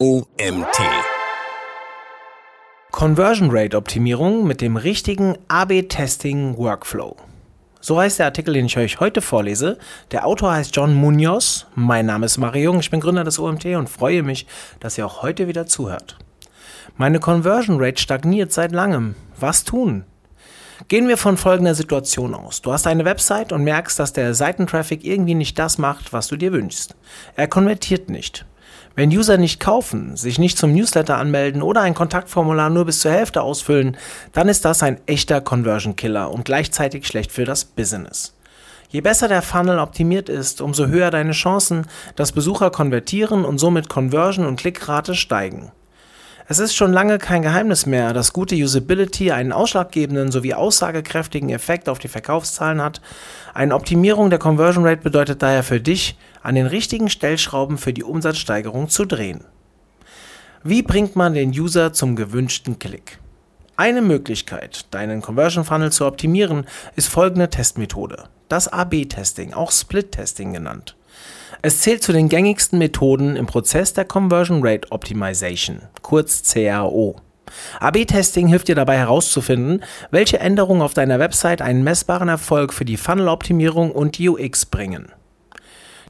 OMT. Conversion Rate Optimierung mit dem richtigen AB-Testing Workflow. So heißt der Artikel, den ich euch heute vorlese. Der Autor heißt John Munoz. Mein Name ist Mario Jung. Ich bin Gründer des OMT und freue mich, dass ihr auch heute wieder zuhört. Meine Conversion Rate stagniert seit langem. Was tun? Gehen wir von folgender Situation aus. Du hast eine Website und merkst, dass der Seitentraffic irgendwie nicht das macht, was du dir wünschst. Er konvertiert nicht. Wenn User nicht kaufen, sich nicht zum Newsletter anmelden oder ein Kontaktformular nur bis zur Hälfte ausfüllen, dann ist das ein echter Conversion Killer und gleichzeitig schlecht für das Business. Je besser der Funnel optimiert ist, umso höher deine Chancen, dass Besucher konvertieren und somit Conversion und Klickrate steigen. Es ist schon lange kein Geheimnis mehr, dass gute Usability einen ausschlaggebenden sowie aussagekräftigen Effekt auf die Verkaufszahlen hat. Eine Optimierung der Conversion Rate bedeutet daher für dich, an den richtigen Stellschrauben für die Umsatzsteigerung zu drehen. Wie bringt man den User zum gewünschten Klick? Eine Möglichkeit, deinen Conversion Funnel zu optimieren, ist folgende Testmethode. Das AB-Testing, auch Split-Testing genannt. Es zählt zu den gängigsten Methoden im Prozess der Conversion Rate Optimization, kurz CRO. AB-Testing hilft dir dabei herauszufinden, welche Änderungen auf deiner Website einen messbaren Erfolg für die Funnel-Optimierung und UX bringen.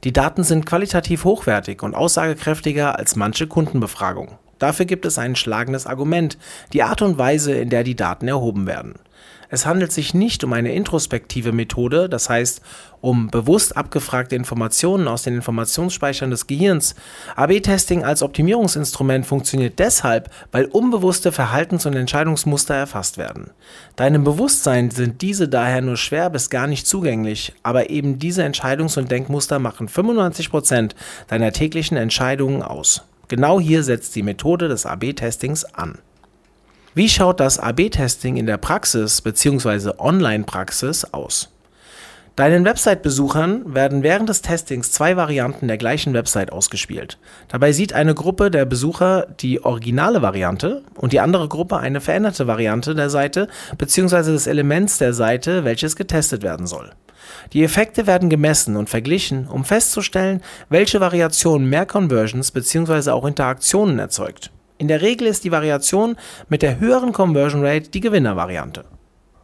Die Daten sind qualitativ hochwertig und aussagekräftiger als manche Kundenbefragung. Dafür gibt es ein schlagendes Argument, die Art und Weise, in der die Daten erhoben werden. Es handelt sich nicht um eine introspektive Methode, das heißt um bewusst abgefragte Informationen aus den Informationsspeichern des Gehirns. AB-Testing als Optimierungsinstrument funktioniert deshalb, weil unbewusste Verhaltens- und Entscheidungsmuster erfasst werden. Deinem Bewusstsein sind diese daher nur schwer bis gar nicht zugänglich, aber eben diese Entscheidungs- und Denkmuster machen 95% deiner täglichen Entscheidungen aus. Genau hier setzt die Methode des AB-Testings an. Wie schaut das AB-Testing in der Praxis bzw. Online-Praxis aus? Deinen Website-Besuchern werden während des Testings zwei Varianten der gleichen Website ausgespielt. Dabei sieht eine Gruppe der Besucher die originale Variante und die andere Gruppe eine veränderte Variante der Seite bzw. des Elements der Seite, welches getestet werden soll. Die Effekte werden gemessen und verglichen, um festzustellen, welche Variation mehr Conversions bzw. auch Interaktionen erzeugt. In der Regel ist die Variation mit der höheren Conversion Rate die Gewinnervariante.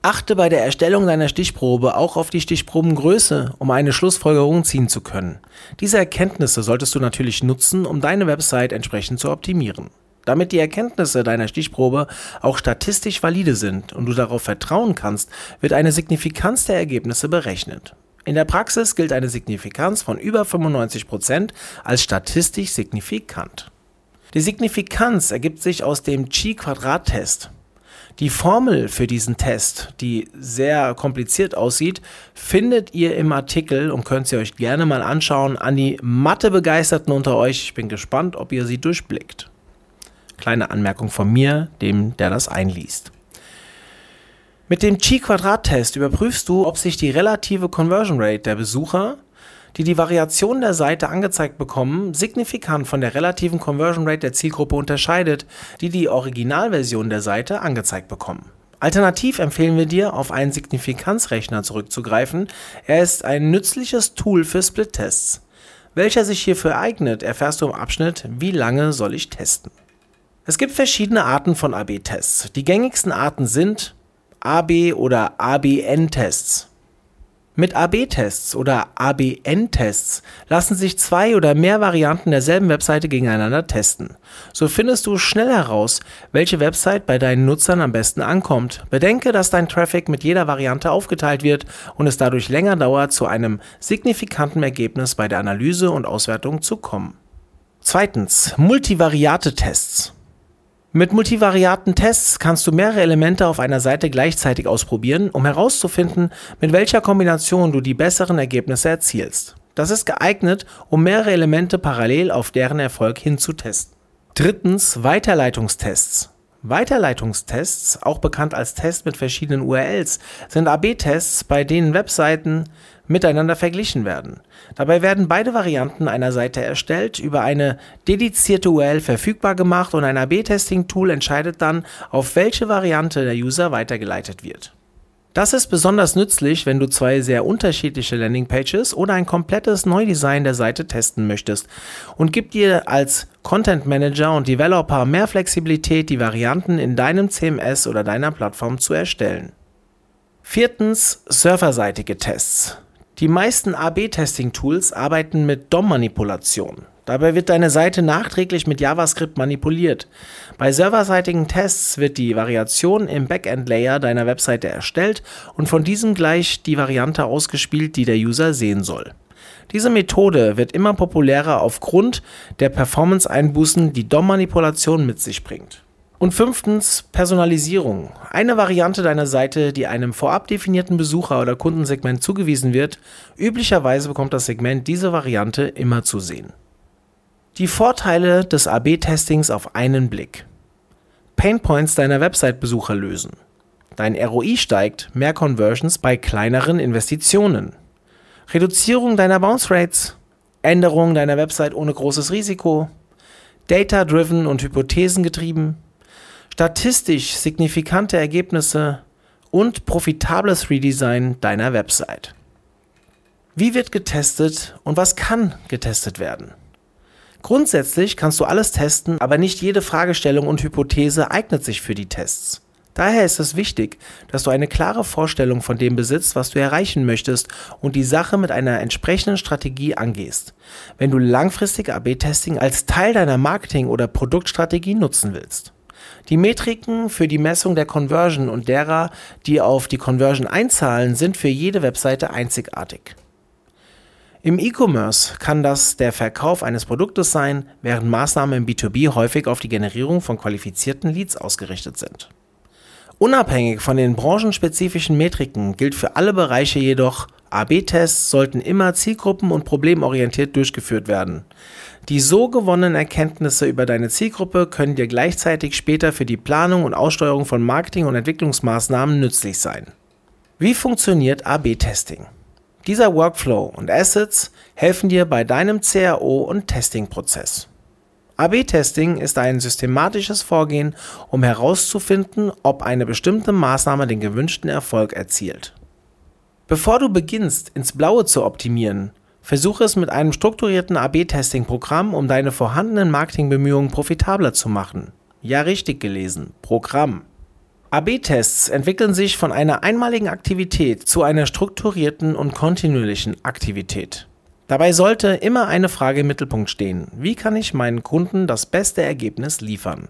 Achte bei der Erstellung deiner Stichprobe auch auf die Stichprobengröße, um eine Schlussfolgerung ziehen zu können. Diese Erkenntnisse solltest du natürlich nutzen, um deine Website entsprechend zu optimieren. Damit die Erkenntnisse deiner Stichprobe auch statistisch valide sind und du darauf vertrauen kannst, wird eine Signifikanz der Ergebnisse berechnet. In der Praxis gilt eine Signifikanz von über 95% als statistisch signifikant. Die Signifikanz ergibt sich aus dem Chi-Quadrat-Test. Die Formel für diesen Test, die sehr kompliziert aussieht, findet ihr im Artikel und könnt sie euch gerne mal anschauen. An die Mathe-Begeisterten unter euch, ich bin gespannt, ob ihr sie durchblickt. Kleine Anmerkung von mir, dem, der das einliest. Mit dem Chi-Quadrat-Test überprüfst du, ob sich die relative Conversion Rate der Besucher die die Variation der Seite angezeigt bekommen, signifikant von der relativen Conversion Rate der Zielgruppe unterscheidet, die die Originalversion der Seite angezeigt bekommen. Alternativ empfehlen wir dir, auf einen Signifikanzrechner zurückzugreifen. Er ist ein nützliches Tool für Split-Tests. Welcher sich hierfür eignet, erfährst du im Abschnitt Wie lange soll ich testen? Es gibt verschiedene Arten von AB-Tests. Die gängigsten Arten sind AB- oder ABN-Tests. Mit AB-Tests oder ABN-Tests lassen sich zwei oder mehr Varianten derselben Webseite gegeneinander testen. So findest du schnell heraus, welche Website bei deinen Nutzern am besten ankommt. Bedenke, dass dein Traffic mit jeder Variante aufgeteilt wird und es dadurch länger dauert, zu einem signifikanten Ergebnis bei der Analyse und Auswertung zu kommen. Zweitens, Multivariate-Tests. Mit multivariaten Tests kannst du mehrere Elemente auf einer Seite gleichzeitig ausprobieren, um herauszufinden, mit welcher Kombination du die besseren Ergebnisse erzielst. Das ist geeignet, um mehrere Elemente parallel auf deren Erfolg hinzutesten. Drittens Weiterleitungstests. Weiterleitungstests, auch bekannt als Test mit verschiedenen URLs, sind AB-Tests, bei denen Webseiten miteinander verglichen werden. Dabei werden beide Varianten einer Seite erstellt, über eine dedizierte URL verfügbar gemacht und ein AB-Testing-Tool entscheidet dann, auf welche Variante der User weitergeleitet wird. Das ist besonders nützlich, wenn du zwei sehr unterschiedliche Landingpages oder ein komplettes Neudesign der Seite testen möchtest und gibt dir als Content Manager und Developer mehr Flexibilität, die Varianten in deinem CMS oder deiner Plattform zu erstellen. Viertens, serverseitige Tests. Die meisten AB-Testing-Tools arbeiten mit DOM-Manipulation. Dabei wird deine Seite nachträglich mit JavaScript manipuliert. Bei serverseitigen Tests wird die Variation im Backend-Layer deiner Webseite erstellt und von diesem gleich die Variante ausgespielt, die der User sehen soll. Diese Methode wird immer populärer aufgrund der Performance-Einbußen, die DOM-Manipulation mit sich bringt. Und fünftens, Personalisierung. Eine Variante deiner Seite, die einem vorab definierten Besucher- oder Kundensegment zugewiesen wird. Üblicherweise bekommt das Segment diese Variante immer zu sehen. Die Vorteile des AB-Testings auf einen Blick. Painpoints deiner Website-Besucher lösen. Dein ROI steigt, mehr Conversions bei kleineren Investitionen. Reduzierung deiner Bounce Rates. Änderung deiner Website ohne großes Risiko. Data-driven und hypothesengetrieben. Statistisch signifikante Ergebnisse und profitables Redesign deiner Website. Wie wird getestet und was kann getestet werden? Grundsätzlich kannst du alles testen, aber nicht jede Fragestellung und Hypothese eignet sich für die Tests. Daher ist es wichtig, dass du eine klare Vorstellung von dem besitzt, was du erreichen möchtest und die Sache mit einer entsprechenden Strategie angehst, wenn du langfristig AB-Testing als Teil deiner Marketing- oder Produktstrategie nutzen willst. Die Metriken für die Messung der Conversion und derer, die auf die Conversion einzahlen, sind für jede Webseite einzigartig. Im E-Commerce kann das der Verkauf eines Produktes sein, während Maßnahmen im B2B häufig auf die Generierung von qualifizierten Leads ausgerichtet sind. Unabhängig von den branchenspezifischen Metriken gilt für alle Bereiche jedoch, AB-Tests sollten immer zielgruppen- und problemorientiert durchgeführt werden. Die so gewonnenen Erkenntnisse über deine Zielgruppe können dir gleichzeitig später für die Planung und Aussteuerung von Marketing- und Entwicklungsmaßnahmen nützlich sein. Wie funktioniert AB-Testing? Dieser Workflow und Assets helfen dir bei deinem CRO und Testing-Prozess. AB-Testing ist ein systematisches Vorgehen, um herauszufinden, ob eine bestimmte Maßnahme den gewünschten Erfolg erzielt. Bevor du beginnst, ins Blaue zu optimieren, versuche es mit einem strukturierten AB-Testing-Programm, um deine vorhandenen Marketingbemühungen profitabler zu machen. Ja, richtig gelesen, Programm. AB-Tests entwickeln sich von einer einmaligen Aktivität zu einer strukturierten und kontinuierlichen Aktivität. Dabei sollte immer eine Frage im Mittelpunkt stehen. Wie kann ich meinen Kunden das beste Ergebnis liefern?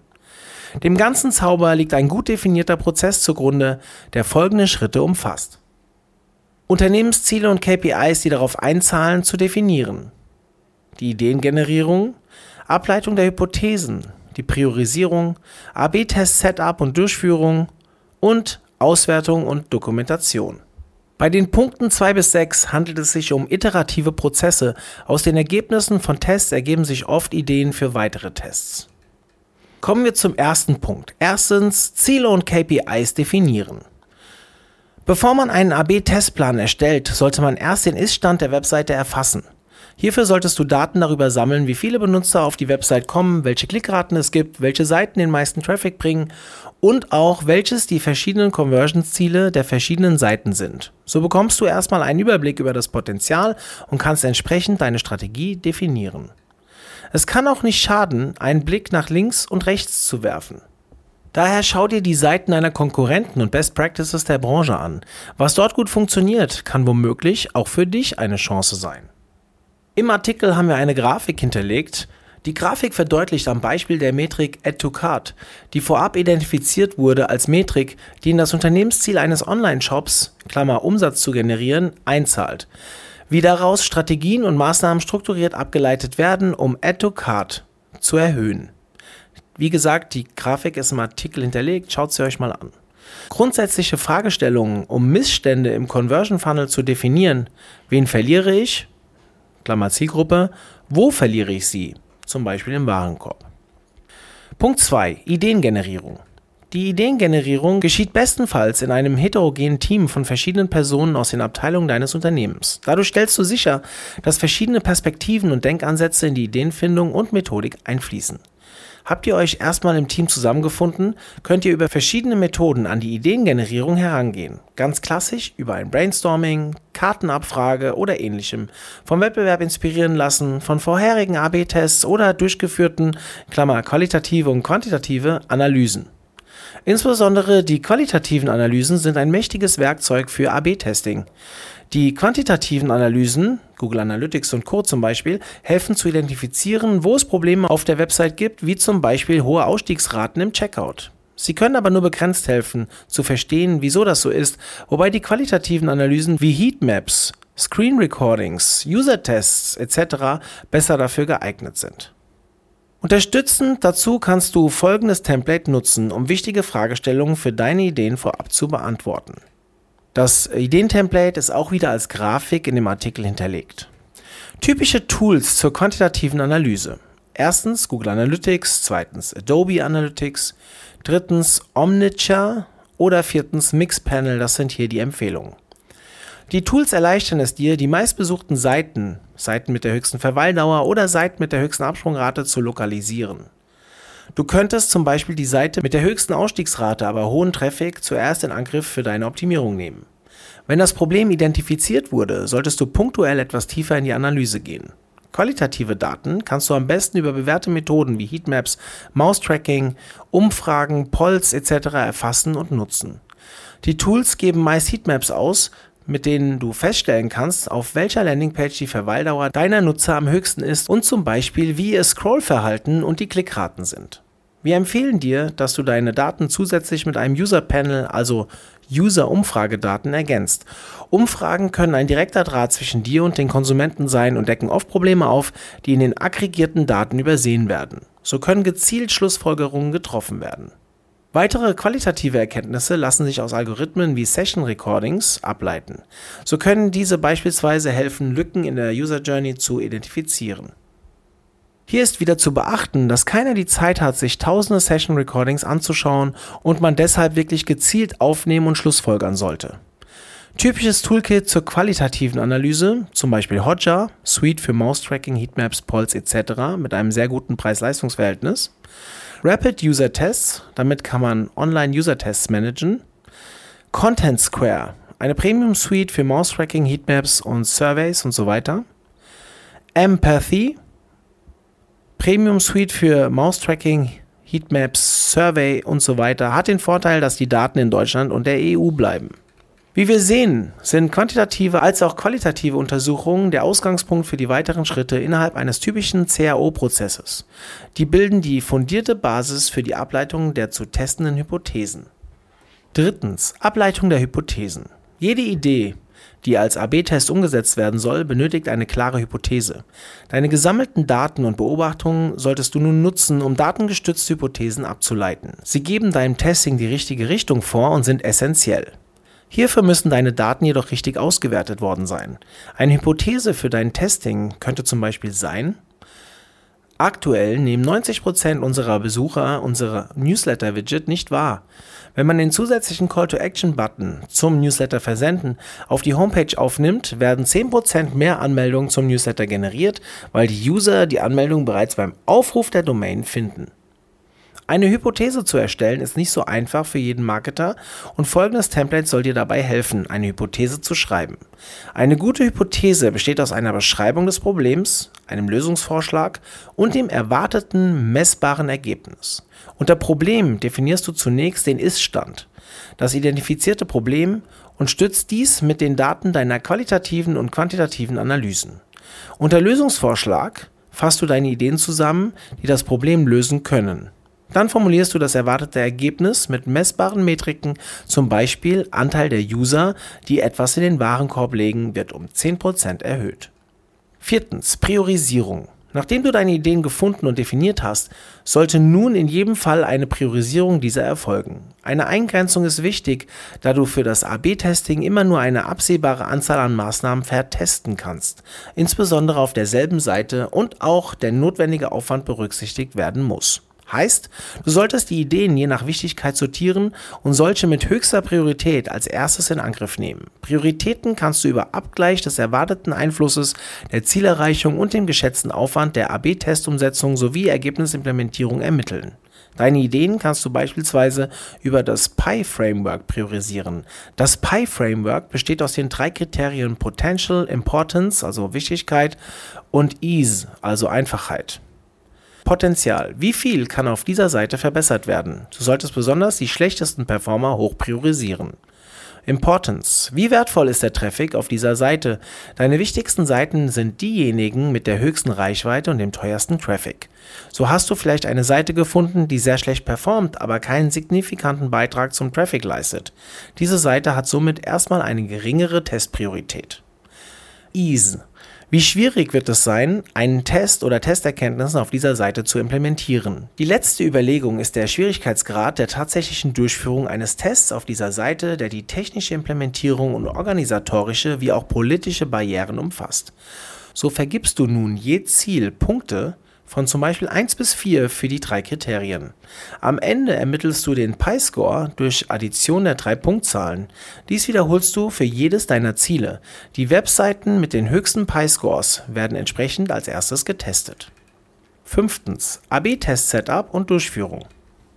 Dem ganzen Zauber liegt ein gut definierter Prozess zugrunde, der folgende Schritte umfasst. Unternehmensziele und KPIs, die darauf einzahlen, zu definieren. Die Ideengenerierung, Ableitung der Hypothesen, die Priorisierung, AB-Test-Setup und Durchführung und Auswertung und Dokumentation. Bei den Punkten 2 bis 6 handelt es sich um iterative Prozesse. Aus den Ergebnissen von Tests ergeben sich oft Ideen für weitere Tests. Kommen wir zum ersten Punkt. Erstens Ziele und KPIs definieren. Bevor man einen AB-Testplan erstellt, sollte man erst den Ist-Stand der Webseite erfassen. Hierfür solltest du Daten darüber sammeln, wie viele Benutzer auf die Website kommen, welche Klickraten es gibt, welche Seiten den meisten Traffic bringen und auch welches die verschiedenen Conversion-Ziele der verschiedenen Seiten sind. So bekommst du erstmal einen Überblick über das Potenzial und kannst entsprechend deine Strategie definieren. Es kann auch nicht schaden, einen Blick nach links und rechts zu werfen. Daher schau dir die Seiten deiner Konkurrenten und Best Practices der Branche an. Was dort gut funktioniert, kann womöglich auch für dich eine Chance sein. Im Artikel haben wir eine Grafik hinterlegt. Die Grafik verdeutlicht am Beispiel der Metrik Add to Cart, die vorab identifiziert wurde als Metrik, die in das Unternehmensziel eines Online-Shops, Klammer Umsatz zu generieren, einzahlt. Wie daraus Strategien und Maßnahmen strukturiert abgeleitet werden, um Add to Cart zu erhöhen. Wie gesagt, die Grafik ist im Artikel hinterlegt, schaut sie euch mal an. Grundsätzliche Fragestellungen, um Missstände im Conversion Funnel zu definieren. Wen verliere ich? Klammer Zielgruppe, wo verliere ich sie? Zum Beispiel im Warenkorb. Punkt 2. Ideengenerierung. Die Ideengenerierung geschieht bestenfalls in einem heterogenen Team von verschiedenen Personen aus den Abteilungen deines Unternehmens. Dadurch stellst du sicher, dass verschiedene Perspektiven und Denkansätze in die Ideenfindung und Methodik einfließen. Habt ihr euch erstmal im Team zusammengefunden, könnt ihr über verschiedene Methoden an die Ideengenerierung herangehen. Ganz klassisch über ein Brainstorming, Kartenabfrage oder ähnlichem. Vom Wettbewerb inspirieren lassen, von vorherigen AB-Tests oder durchgeführten, Klammer, qualitative und quantitative Analysen. Insbesondere die qualitativen Analysen sind ein mächtiges Werkzeug für AB-Testing. Die quantitativen Analysen, Google Analytics und Co. zum Beispiel, helfen zu identifizieren, wo es Probleme auf der Website gibt, wie zum Beispiel hohe Ausstiegsraten im Checkout. Sie können aber nur begrenzt helfen, zu verstehen, wieso das so ist, wobei die qualitativen Analysen wie Heatmaps, Screen Recordings, User-Tests etc. besser dafür geeignet sind. Unterstützend dazu kannst du folgendes Template nutzen, um wichtige Fragestellungen für deine Ideen vorab zu beantworten. Das Ideentemplate ist auch wieder als Grafik in dem Artikel hinterlegt. Typische Tools zur quantitativen Analyse. Erstens Google Analytics, zweitens Adobe Analytics, drittens Omniture oder viertens Mixpanel, das sind hier die Empfehlungen. Die Tools erleichtern es dir, die meistbesuchten Seiten, Seiten mit der höchsten Verweildauer oder Seiten mit der höchsten Absprungrate zu lokalisieren. Du könntest zum Beispiel die Seite mit der höchsten Ausstiegsrate, aber hohen Traffic zuerst in Angriff für deine Optimierung nehmen. Wenn das Problem identifiziert wurde, solltest du punktuell etwas tiefer in die Analyse gehen. Qualitative Daten kannst du am besten über bewährte Methoden wie Heatmaps, Mouse-Tracking, Umfragen, Polls etc. erfassen und nutzen. Die Tools geben meist Heatmaps aus, mit denen du feststellen kannst, auf welcher Landingpage die Verweildauer deiner Nutzer am höchsten ist und zum Beispiel, wie ihr Scrollverhalten und die Klickraten sind. Wir empfehlen dir, dass du deine Daten zusätzlich mit einem User Panel, also User-Umfragedaten, ergänzt. Umfragen können ein direkter Draht zwischen dir und den Konsumenten sein und decken oft Probleme auf, die in den aggregierten Daten übersehen werden. So können gezielt Schlussfolgerungen getroffen werden. Weitere qualitative Erkenntnisse lassen sich aus Algorithmen wie Session Recordings ableiten. So können diese beispielsweise helfen, Lücken in der User Journey zu identifizieren. Hier ist wieder zu beachten, dass keiner die Zeit hat, sich tausende Session Recordings anzuschauen und man deshalb wirklich gezielt aufnehmen und schlussfolgern sollte. Typisches Toolkit zur qualitativen Analyse, zum Beispiel Hotjar, Suite für Mouse Tracking, Heatmaps, Polls etc. mit einem sehr guten Preis-Leistungs-Verhältnis. Rapid User Tests, damit kann man Online-User Tests managen. Content Square, eine Premium Suite für Mouse Tracking, Heatmaps und Surveys und so weiter. Empathy, Premium Suite für Mouse Tracking, Heatmaps, Survey und so weiter, hat den Vorteil, dass die Daten in Deutschland und der EU bleiben. Wie wir sehen, sind quantitative als auch qualitative Untersuchungen der Ausgangspunkt für die weiteren Schritte innerhalb eines typischen CAO-Prozesses. Die bilden die fundierte Basis für die Ableitung der zu testenden Hypothesen. Drittens. Ableitung der Hypothesen. Jede Idee, die als AB-Test umgesetzt werden soll, benötigt eine klare Hypothese. Deine gesammelten Daten und Beobachtungen solltest du nun nutzen, um datengestützte Hypothesen abzuleiten. Sie geben deinem Testing die richtige Richtung vor und sind essentiell. Hierfür müssen deine Daten jedoch richtig ausgewertet worden sein. Eine Hypothese für dein Testing könnte zum Beispiel sein, Aktuell nehmen 90% unserer Besucher unsere Newsletter-Widget nicht wahr. Wenn man den zusätzlichen Call-to-Action-Button zum Newsletter versenden auf die Homepage aufnimmt, werden 10% mehr Anmeldungen zum Newsletter generiert, weil die User die Anmeldung bereits beim Aufruf der Domain finden. Eine Hypothese zu erstellen ist nicht so einfach für jeden Marketer und folgendes Template soll dir dabei helfen, eine Hypothese zu schreiben. Eine gute Hypothese besteht aus einer Beschreibung des Problems, einem Lösungsvorschlag und dem erwarteten messbaren Ergebnis. Unter Problem definierst du zunächst den Ist-Stand, das identifizierte Problem und stützt dies mit den Daten deiner qualitativen und quantitativen Analysen. Unter Lösungsvorschlag fasst du deine Ideen zusammen, die das Problem lösen können. Dann formulierst du das erwartete Ergebnis mit messbaren Metriken, zum Beispiel Anteil der User, die etwas in den Warenkorb legen, wird um 10% erhöht. Viertens, Priorisierung. Nachdem du deine Ideen gefunden und definiert hast, sollte nun in jedem Fall eine Priorisierung dieser erfolgen. Eine Eingrenzung ist wichtig, da du für das AB-Testing immer nur eine absehbare Anzahl an Maßnahmen vertesten kannst, insbesondere auf derselben Seite und auch der notwendige Aufwand berücksichtigt werden muss. Heißt, du solltest die Ideen je nach Wichtigkeit sortieren und solche mit höchster Priorität als erstes in Angriff nehmen. Prioritäten kannst du über Abgleich des erwarteten Einflusses, der Zielerreichung und dem geschätzten Aufwand der AB-Testumsetzung sowie Ergebnisimplementierung ermitteln. Deine Ideen kannst du beispielsweise über das PI-Framework priorisieren. Das PI-Framework besteht aus den drei Kriterien Potential, Importance, also Wichtigkeit, und Ease, also Einfachheit. Potenzial. Wie viel kann auf dieser Seite verbessert werden? Du solltest besonders die schlechtesten Performer hoch priorisieren. Importance. Wie wertvoll ist der Traffic auf dieser Seite? Deine wichtigsten Seiten sind diejenigen mit der höchsten Reichweite und dem teuersten Traffic. So hast du vielleicht eine Seite gefunden, die sehr schlecht performt, aber keinen signifikanten Beitrag zum Traffic leistet. Diese Seite hat somit erstmal eine geringere Testpriorität. Ease. Wie schwierig wird es sein, einen Test oder Testerkenntnissen auf dieser Seite zu implementieren? Die letzte Überlegung ist der Schwierigkeitsgrad der tatsächlichen Durchführung eines Tests auf dieser Seite, der die technische Implementierung und organisatorische wie auch politische Barrieren umfasst. So vergibst du nun je Ziel Punkte, von zum Beispiel 1 bis 4 für die drei Kriterien. Am Ende ermittelst du den Pi-Score durch Addition der drei Punktzahlen. Dies wiederholst du für jedes deiner Ziele. Die Webseiten mit den höchsten Pi-Scores werden entsprechend als erstes getestet. Fünftens. AB-Test-Setup und Durchführung.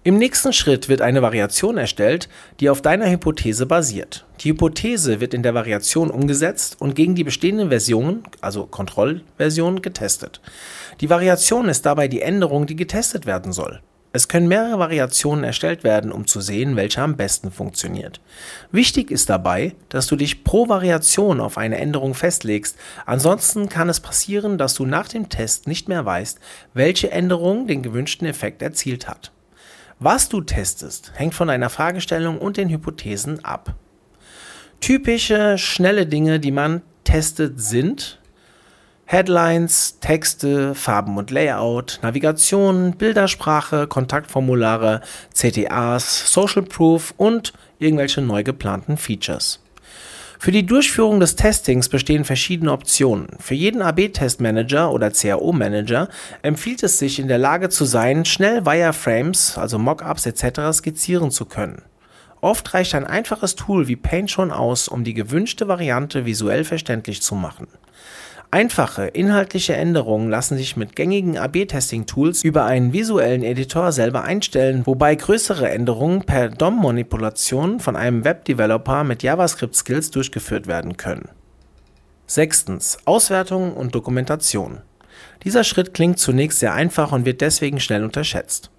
Im nächsten Schritt wird eine Variation erstellt, die auf deiner Hypothese basiert. Die Hypothese wird in der Variation umgesetzt und gegen die bestehenden Versionen, also Kontrollversionen, getestet. Die Variation ist dabei die Änderung, die getestet werden soll. Es können mehrere Variationen erstellt werden, um zu sehen, welche am besten funktioniert. Wichtig ist dabei, dass du dich pro Variation auf eine Änderung festlegst, ansonsten kann es passieren, dass du nach dem Test nicht mehr weißt, welche Änderung den gewünschten Effekt erzielt hat. Was du testest, hängt von deiner Fragestellung und den Hypothesen ab. Typische schnelle Dinge, die man testet, sind Headlines, Texte, Farben und Layout, Navigation, Bildersprache, Kontaktformulare, CTAs, Social Proof und irgendwelche neu geplanten Features. Für die Durchführung des Testings bestehen verschiedene Optionen. Für jeden AB-Testmanager oder CAO-Manager empfiehlt es sich, in der Lage zu sein, schnell Wireframes, also Mockups etc. skizzieren zu können. Oft reicht ein einfaches Tool wie Paint schon aus, um die gewünschte Variante visuell verständlich zu machen. Einfache inhaltliche Änderungen lassen sich mit gängigen AB-Testing-Tools über einen visuellen Editor selber einstellen, wobei größere Änderungen per DOM-Manipulation von einem Web-Developer mit JavaScript-Skills durchgeführt werden können. Sechstens. Auswertung und Dokumentation. Dieser Schritt klingt zunächst sehr einfach und wird deswegen schnell unterschätzt.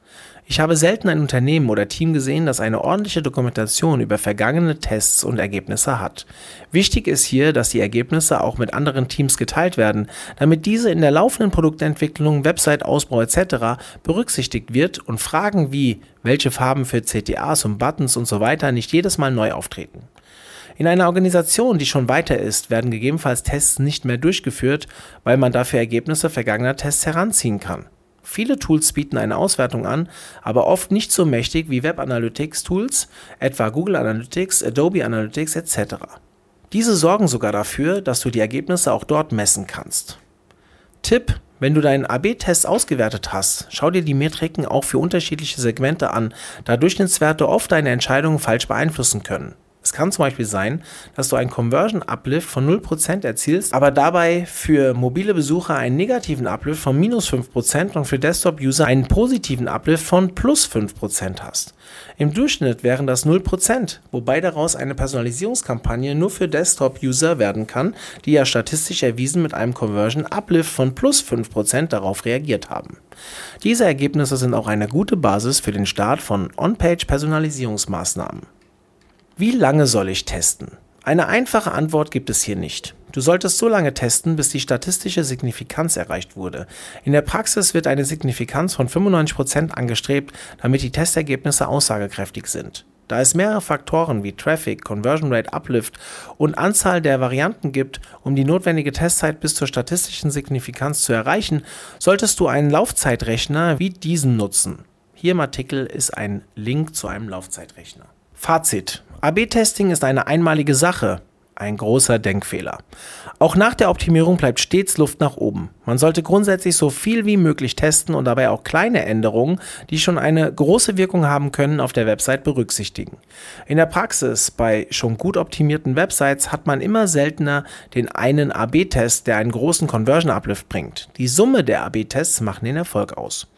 Ich habe selten ein Unternehmen oder Team gesehen, das eine ordentliche Dokumentation über vergangene Tests und Ergebnisse hat. Wichtig ist hier, dass die Ergebnisse auch mit anderen Teams geteilt werden, damit diese in der laufenden Produktentwicklung, Website-Ausbau etc. berücksichtigt wird und Fragen wie welche Farben für CTAs und Buttons und so weiter nicht jedes Mal neu auftreten. In einer Organisation, die schon weiter ist, werden gegebenenfalls Tests nicht mehr durchgeführt, weil man dafür Ergebnisse vergangener Tests heranziehen kann. Viele Tools bieten eine Auswertung an, aber oft nicht so mächtig wie Web Analytics Tools, etwa Google Analytics, Adobe Analytics etc. Diese sorgen sogar dafür, dass du die Ergebnisse auch dort messen kannst. Tipp: Wenn du deinen AB-Test ausgewertet hast, schau dir die Metriken auch für unterschiedliche Segmente an, da Durchschnittswerte oft deine Entscheidungen falsch beeinflussen können. Es kann zum Beispiel sein, dass du einen Conversion Uplift von 0% erzielst, aber dabei für mobile Besucher einen negativen Uplift von minus 5% und für Desktop-User einen positiven Uplift von plus 5% hast. Im Durchschnitt wären das 0%, wobei daraus eine Personalisierungskampagne nur für Desktop-User werden kann, die ja statistisch erwiesen mit einem Conversion Uplift von plus 5% darauf reagiert haben. Diese Ergebnisse sind auch eine gute Basis für den Start von On-Page-Personalisierungsmaßnahmen. Wie lange soll ich testen? Eine einfache Antwort gibt es hier nicht. Du solltest so lange testen, bis die statistische Signifikanz erreicht wurde. In der Praxis wird eine Signifikanz von 95% angestrebt, damit die Testergebnisse aussagekräftig sind. Da es mehrere Faktoren wie Traffic, Conversion Rate Uplift und Anzahl der Varianten gibt, um die notwendige Testzeit bis zur statistischen Signifikanz zu erreichen, solltest du einen Laufzeitrechner wie diesen nutzen. Hier im Artikel ist ein Link zu einem Laufzeitrechner. Fazit. AB-Testing ist eine einmalige Sache. Ein großer Denkfehler. Auch nach der Optimierung bleibt stets Luft nach oben. Man sollte grundsätzlich so viel wie möglich testen und dabei auch kleine Änderungen, die schon eine große Wirkung haben können, auf der Website berücksichtigen. In der Praxis bei schon gut optimierten Websites hat man immer seltener den einen AB-Test, der einen großen Conversion Uplift bringt. Die Summe der AB-Tests macht den Erfolg aus.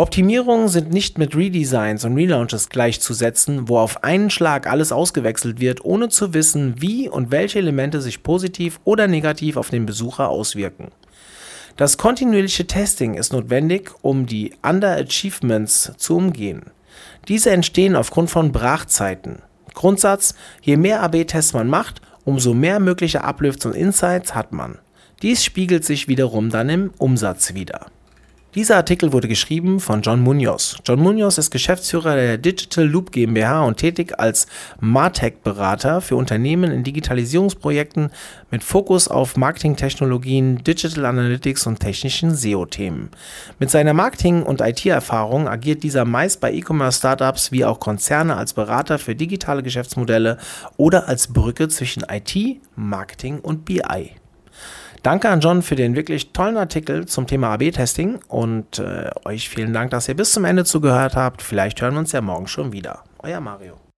Optimierungen sind nicht mit Redesigns und Relaunches gleichzusetzen, wo auf einen Schlag alles ausgewechselt wird, ohne zu wissen, wie und welche Elemente sich positiv oder negativ auf den Besucher auswirken. Das kontinuierliche Testing ist notwendig, um die Underachievements zu umgehen. Diese entstehen aufgrund von Brachzeiten. Grundsatz, je mehr AB-Tests man macht, umso mehr mögliche Uplifts und Insights hat man. Dies spiegelt sich wiederum dann im Umsatz wider. Dieser Artikel wurde geschrieben von John Munoz. John Munoz ist Geschäftsführer der Digital Loop GmbH und tätig als Martech-Berater für Unternehmen in Digitalisierungsprojekten mit Fokus auf Marketingtechnologien, Digital Analytics und technischen SEO-Themen. Mit seiner Marketing- und IT-Erfahrung agiert dieser meist bei E-Commerce-Startups wie auch Konzerne als Berater für digitale Geschäftsmodelle oder als Brücke zwischen IT, Marketing und BI. Danke an John für den wirklich tollen Artikel zum Thema AB-Testing und äh, euch vielen Dank, dass ihr bis zum Ende zugehört habt. Vielleicht hören wir uns ja morgen schon wieder. Euer Mario.